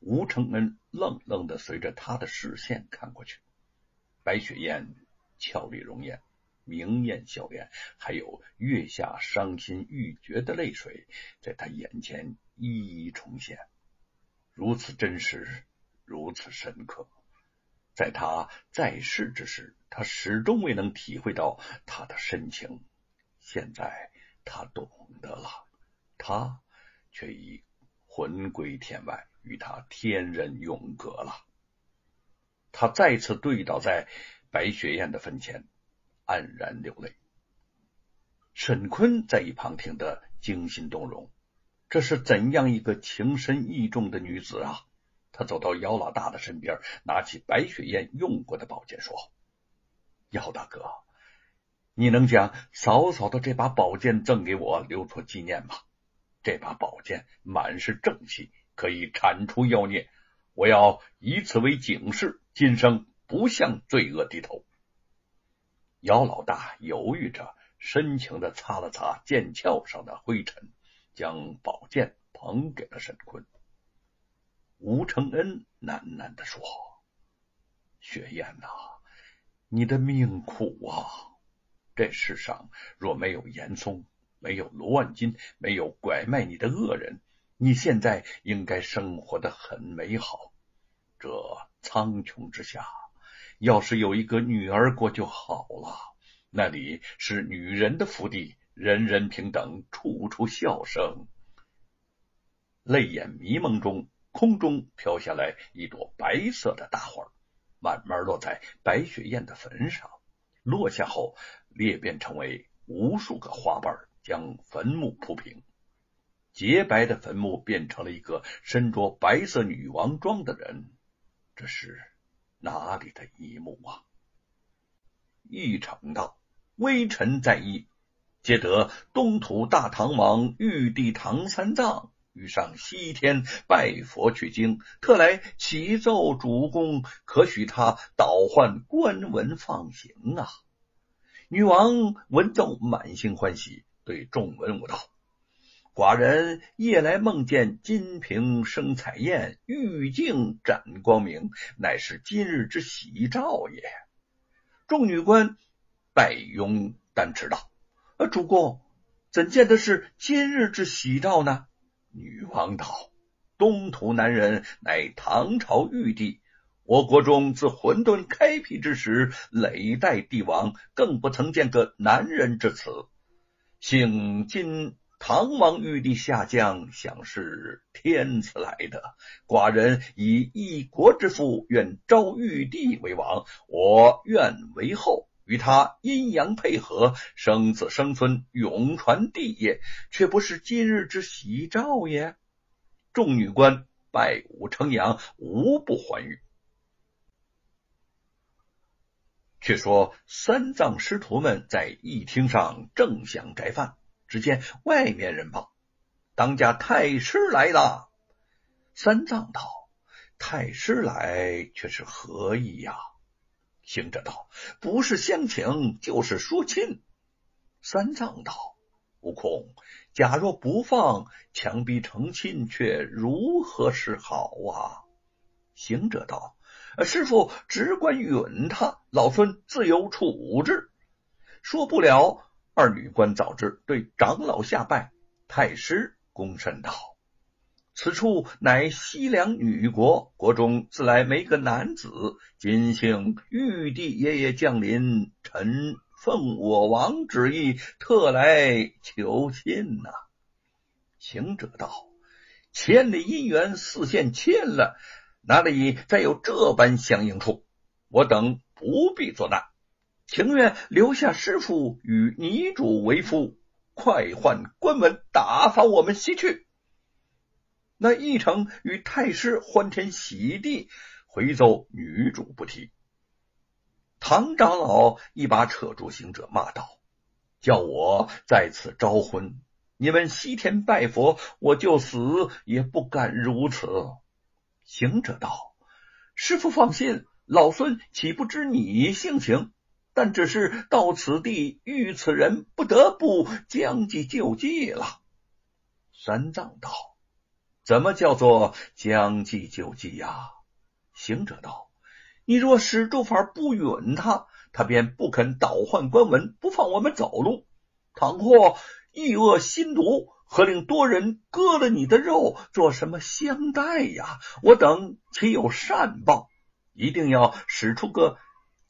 吴承恩愣愣的随着他的视线看过去，白雪燕俏丽容颜，明艳笑颜，还有月下伤心欲绝的泪水，在他眼前一一重现，如此真实，如此深刻。在他在世之时，他始终未能体会到他的深情，现在他懂得了，他却已魂归天外，与他天人永隔了。他再次跪倒在白雪燕的坟前，黯然流泪。沈坤在一旁听得惊心动容，这是怎样一个情深意重的女子啊！他走到姚老大的身边，拿起白雪燕用过的宝剑，说：“姚大哥，你能将嫂嫂的这把宝剑赠给我，留作纪念吗？这把宝剑满是正气，可以铲除妖孽。我要以此为警示，今生不向罪恶低头。”姚老大犹豫着，深情的擦了擦剑鞘上的灰尘，将宝剑捧给了沈坤。吴承恩喃喃的说：“雪雁呐，你的命苦啊！这世上若没有严嵩，没有罗万金，没有拐卖你的恶人，你现在应该生活的很美好。这苍穹之下，要是有一个女儿国就好了。那里是女人的福地，人人平等，处处笑声。”泪眼迷蒙中。空中飘下来一朵白色的大花，慢慢落在白雪燕的坟上。落下后，裂变成为无数个花瓣，将坟墓铺平。洁白的坟墓变成了一个身着白色女王装的人。这是哪里的一幕啊？一城道，微臣在意，接得东土大唐王玉帝唐三藏。欲上西天拜佛取经，特来启奏主公，可许他倒换官文放行啊！女王闻奏，满心欢喜，对众文武道：“寡人夜来梦见金瓶生彩燕，玉镜展光明，乃是今日之喜兆也。”众女官拜拥丹持道：“主公怎见的是今日之喜兆呢？”女王道：“东土男人乃唐朝玉帝，我国中自混沌开辟之时，累代帝王更不曾见个男人之词。幸今唐王玉帝下降，想是天赐来的。寡人以一国之父，愿招玉帝为王，我愿为后。”与他阴阳配合，生子生孙，永传帝业，却不是今日之喜兆也。众女官拜武称扬，无不欢愉。却说三藏师徒们在议厅上正想斋饭，只见外面人报，当家太师来了。三藏道：“太师来，却是何意呀？”行者道：“不是相请，就是说亲。”三藏道：“悟空，假若不放，强逼成亲，却如何是好啊？”行者道：“师傅只管允他，老孙自有处置。”说不了，二女官早知，对长老下拜，太师躬身道。此处乃西凉女国，国中自来没个男子。今幸玉帝爷爷降临，臣奉我王旨意，特来求亲呐。行者道：“千里姻缘似线牵了，哪里再有这般相应处？我等不必作难，情愿留下师傅与女主为夫，快换关门，打发我们西去。”那一成与太师欢天喜地回奏女主不提，唐长老一把扯住行者，骂道：“叫我在此招魂，你们西天拜佛，我就死也不敢如此。”行者道：“师傅放心，老孙岂不知你性情？但只是到此地遇此人，不得不将计就计了。”三藏道。怎么叫做将计就计呀？行者道：“你若使住法不允他，他便不肯倒换官文，不放我们走路。倘或意恶心毒，何令多人割了你的肉，做什么相待呀？我等岂有善报？一定要使出个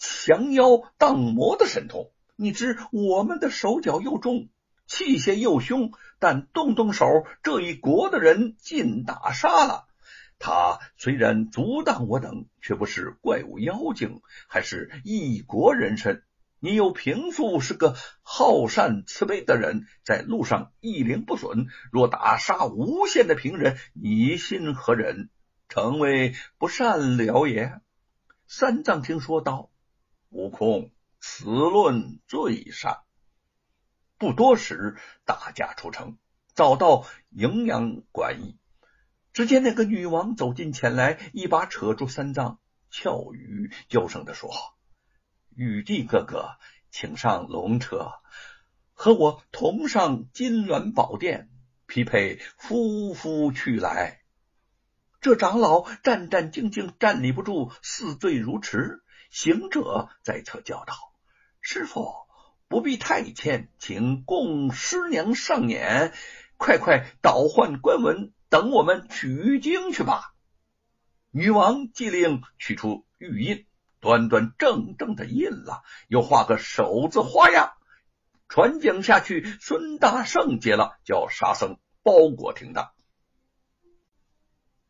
降妖荡魔的神通。你知我们的手脚又重，器械又凶，但动动手，这一国的人尽打杀了。他虽然阻挡我等，却不是怪物妖精，还是一国人身。你又平素是个好善慈悲的人，在路上一灵不损。若打杀无限的平人，你心何忍？成为不善了也。三藏听说道：“悟空，此论最善。”不多时，大家出城，早到营养馆驿。只见那个女王走近前来，一把扯住三藏，俏语娇声的说：“玉帝哥哥，请上龙车，和我同上金銮宝殿，匹配夫妇去来。”这长老战战兢兢，站立不住，似醉如痴。行者在侧叫道：“师傅，不必太谦，请供师娘上眼，快快倒换官文。”等我们取经去吧。女王即令取出玉印，端端正正的印了，又画个手字花样，传讲下去。孙大圣接了，叫沙僧包裹停当。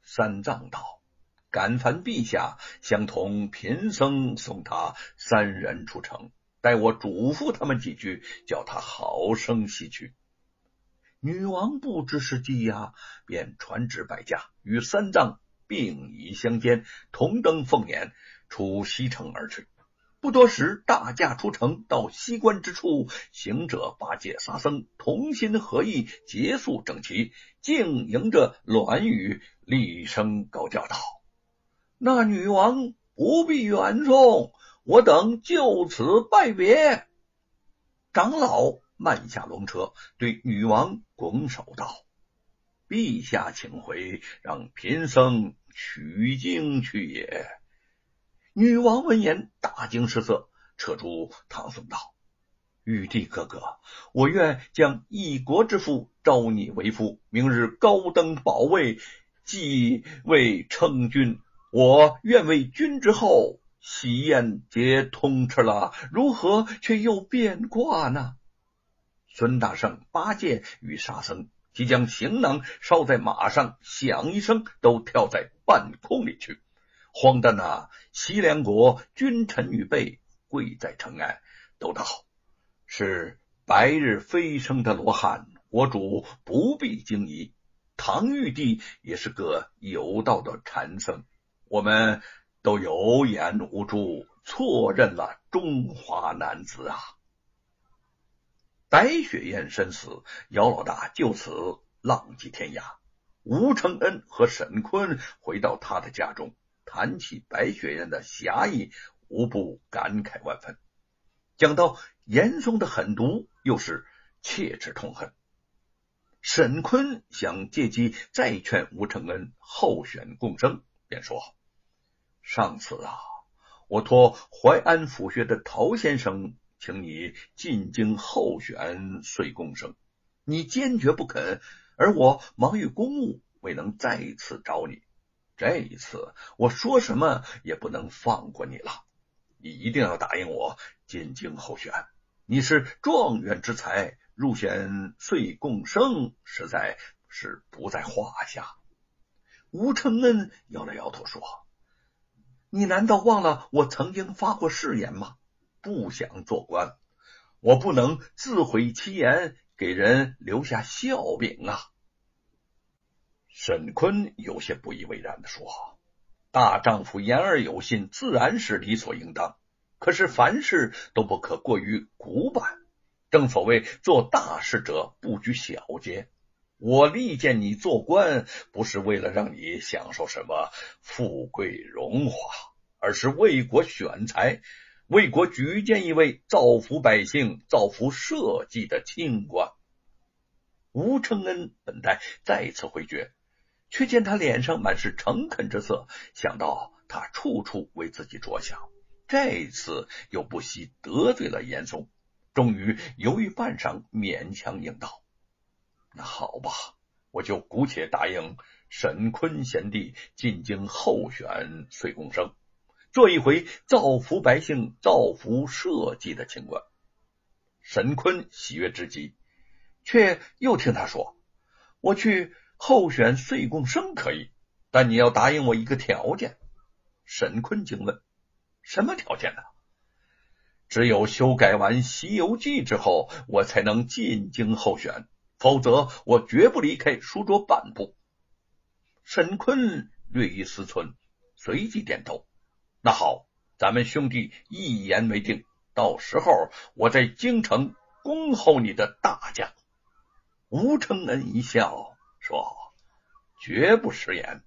三藏道：“敢烦陛下相同贫僧送他三人出城，待我嘱咐他们几句，叫他好生西去。”女王不知是计呀，便传旨百家，与三藏并椅相间，同登凤辇，出西城而去。不多时，大驾出城，到西关之处，行者八戒、沙僧同心合意，结束整齐，竟迎着栾雨，厉声高叫道：“那女王不必远送，我等就此拜别。”长老。慢下龙车，对女王拱手道：“陛下请回，让贫僧取经去也。”女王闻言大惊失色，扯住唐僧道：“玉帝哥哥，我愿将一国之父招你为夫，明日高登宝位，继位称君。我愿为君之后，喜宴皆通吃了，如何却又变卦呢？”孙大圣、八戒与沙僧即将行囊捎在马上，响一声，都跳在半空里去。慌的那西凉国君臣与辈跪在城外，都道是白日飞升的罗汉，我主不必惊疑。唐玉帝也是个有道的禅僧，我们都有眼无珠，错认了中华男子啊！白雪燕身死，姚老大就此浪迹天涯。吴承恩和沈坤回到他的家中，谈起白雪燕的侠义，无不感慨万分。讲到严嵩的狠毒，又是切齿痛恨。沈坤想借机再劝吴承恩候选共生，便说：“上次啊，我托淮安府学的陶先生。”请你进京候选岁贡生，你坚决不肯，而我忙于公务，未能再次找你。这一次，我说什么也不能放过你了。你一定要答应我进京候选。你是状元之才，入选岁贡生实在是不在话下。吴承恩摇了摇头说：“你难道忘了我曾经发过誓言吗？”不想做官，我不能自毁其言，给人留下笑柄啊！沈坤有些不以为然的说：“大丈夫言而有信，自然是理所应当。可是凡事都不可过于古板。正所谓做大事者不拘小节。我力荐你做官，不是为了让你享受什么富贵荣华，而是为国选才。”为国举荐一位造福百姓、造福社稷的清官。吴承恩本待再次回绝，却见他脸上满是诚恳之色，想到他处处为自己着想，这次又不惜得罪了严嵩，终于犹豫半晌，勉强应道：“那好吧，我就姑且答应沈坤贤弟进京候选岁贡生，做一回造福百姓、造福社稷的清官。”沈坤喜悦之极，却又听他说：“我去。”候选岁贡生可以，但你要答应我一个条件。沈坤惊问：“什么条件呢？”只有修改完《西游记》之后，我才能进京候选，否则我绝不离开书桌半步。沈坤略一思忖，随即点头：“那好，咱们兄弟一言为定。到时候我在京城恭候你的大驾。”吴承恩一笑。说：“绝不食言。”